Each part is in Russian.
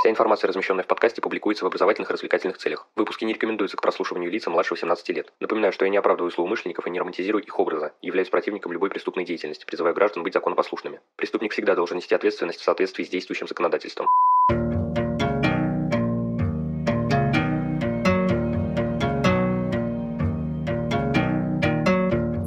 Вся информация, размещенная в подкасте, публикуется в образовательных и развлекательных целях. Выпуски не рекомендуются к прослушиванию лица младше 18 лет. Напоминаю, что я не оправдываю злоумышленников и не романтизирую их образа, являюсь противником любой преступной деятельности, призываю граждан быть законопослушными. Преступник всегда должен нести ответственность в соответствии с действующим законодательством.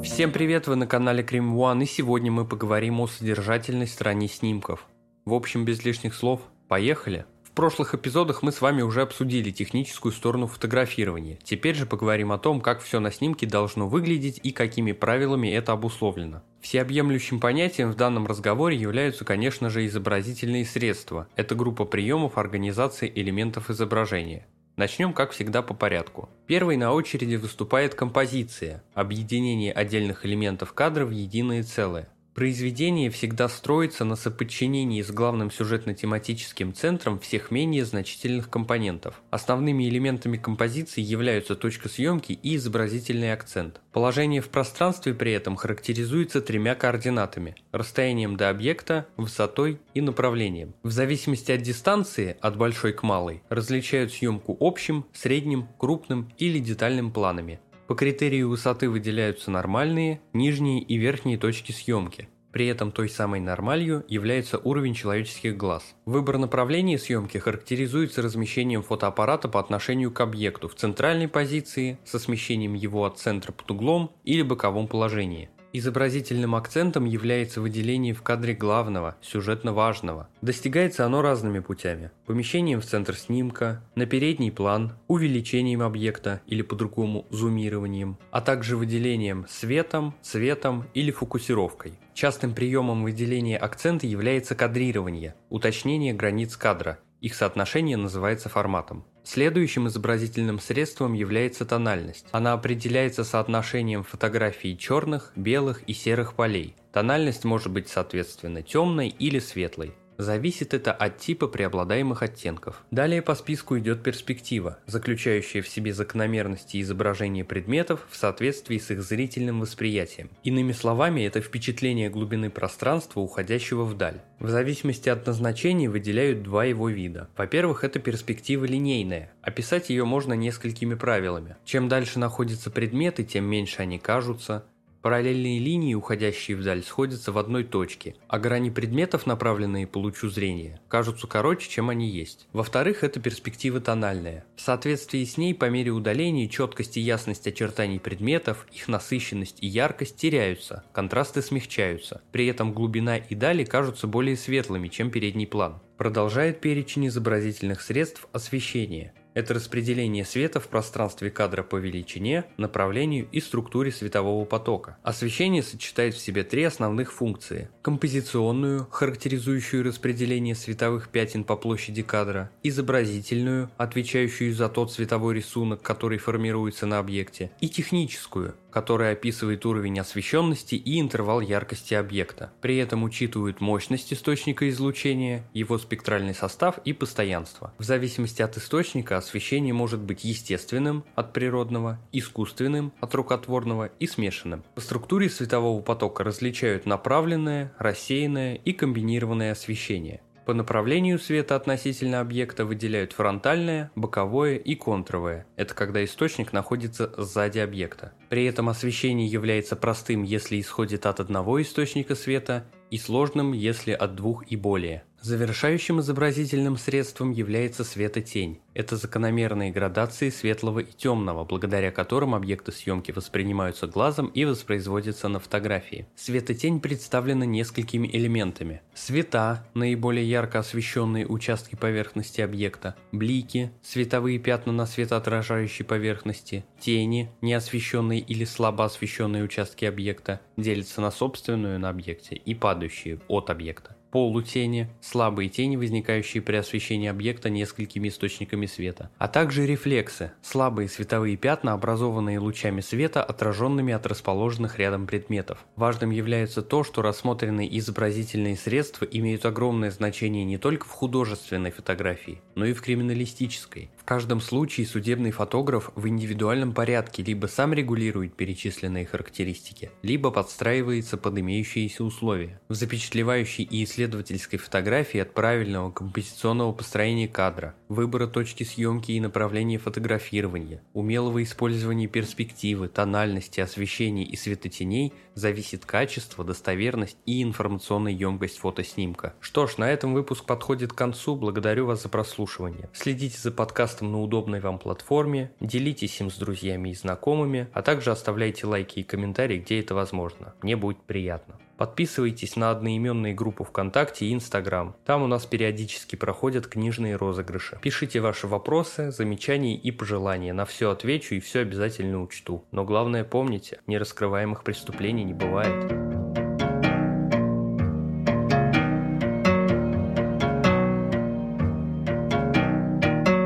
Всем привет, вы на канале Крим One, и сегодня мы поговорим о содержательной стороне снимков. В общем, без лишних слов, поехали! Прошлых эпизодах мы с вами уже обсудили техническую сторону фотографирования. Теперь же поговорим о том, как все на снимке должно выглядеть и какими правилами это обусловлено. Всеобъемлющим понятием в данном разговоре являются, конечно же, изобразительные средства. Это группа приемов организации элементов изображения. Начнем, как всегда, по порядку. Первой на очереди выступает композиция – объединение отдельных элементов кадра в единое целое. Произведение всегда строится на соподчинении с главным сюжетно-тематическим центром всех менее значительных компонентов. Основными элементами композиции являются точка съемки и изобразительный акцент. Положение в пространстве при этом характеризуется тремя координатами – расстоянием до объекта, высотой и направлением. В зависимости от дистанции, от большой к малой, различают съемку общим, средним, крупным или детальным планами. По критерию высоты выделяются нормальные, нижние и верхние точки съемки. При этом той самой нормалью является уровень человеческих глаз. Выбор направления съемки характеризуется размещением фотоаппарата по отношению к объекту в центральной позиции со смещением его от центра под углом или боковом положении. Изобразительным акцентом является выделение в кадре главного, сюжетно важного. Достигается оно разными путями. Помещением в центр снимка, на передний план, увеличением объекта или по-другому зумированием, а также выделением светом, цветом или фокусировкой. Частым приемом выделения акцента является кадрирование, уточнение границ кадра. Их соотношение называется форматом. Следующим изобразительным средством является тональность. Она определяется соотношением фотографий черных, белых и серых полей. Тональность может быть соответственно темной или светлой. Зависит это от типа преобладаемых оттенков. Далее по списку идет перспектива, заключающая в себе закономерности изображения предметов в соответствии с их зрительным восприятием. Иными словами, это впечатление глубины пространства, уходящего вдаль. В зависимости от назначения выделяют два его вида. Во-первых, это перспектива линейная. Описать ее можно несколькими правилами. Чем дальше находятся предметы, тем меньше они кажутся, Параллельные линии, уходящие вдаль, сходятся в одной точке, а грани предметов, направленные по лучу зрения, кажутся короче, чем они есть. Во-вторых, это перспектива тональная. В соответствии с ней, по мере удаления, четкость и ясность очертаний предметов, их насыщенность и яркость теряются, контрасты смягчаются. При этом глубина и дали кажутся более светлыми, чем передний план. Продолжает перечень изобразительных средств освещения – это распределение света в пространстве кадра по величине, направлению и структуре светового потока. Освещение сочетает в себе три основных функции. Композиционную, характеризующую распределение световых пятен по площади кадра, изобразительную, отвечающую за тот световой рисунок, который формируется на объекте, и техническую, которая описывает уровень освещенности и интервал яркости объекта. При этом учитывают мощность источника излучения, его спектральный состав и постоянство. В зависимости от источника освещение может быть естественным от природного, искусственным от рукотворного и смешанным. По структуре светового потока различают направленное, рассеянное и комбинированное освещение. По направлению света относительно объекта выделяют фронтальное, боковое и контровое. Это когда источник находится сзади объекта. При этом освещение является простым, если исходит от одного источника света, и сложным, если от двух и более. Завершающим изобразительным средством является светотень. Это закономерные градации светлого и темного, благодаря которым объекты съемки воспринимаются глазом и воспроизводятся на фотографии. Светотень представлена несколькими элементами. Света – наиболее ярко освещенные участки поверхности объекта, блики – световые пятна на светоотражающей поверхности, тени – неосвещенные или слабо освещенные участки объекта, делятся на собственную на объекте и падающие от объекта полутени, слабые тени, возникающие при освещении объекта несколькими источниками света, а также рефлексы, слабые световые пятна, образованные лучами света, отраженными от расположенных рядом предметов. Важным является то, что рассмотренные изобразительные средства имеют огромное значение не только в художественной фотографии, но и в криминалистической. В каждом случае судебный фотограф в индивидуальном порядке либо сам регулирует перечисленные характеристики, либо подстраивается под имеющиеся условия. В запечатлевающей и исследовательской фотографии от правильного композиционного построения кадра, выбора точки съемки и направления фотографирования, умелого использования перспективы, тональности, освещения и светотеней зависит качество, достоверность и информационная емкость фотоснимка. Что ж, на этом выпуск подходит к концу. Благодарю вас за прослушивание. Следите за подкастом на удобной вам платформе, делитесь им с друзьями и знакомыми, а также оставляйте лайки и комментарии, где это возможно. Мне будет приятно. Подписывайтесь на одноименные группы ВКонтакте и Инстаграм. Там у нас периодически проходят книжные розыгрыши. Пишите ваши вопросы, замечания и пожелания. На все отвечу и все обязательно учту. Но главное помните, нераскрываемых преступлений не бывает.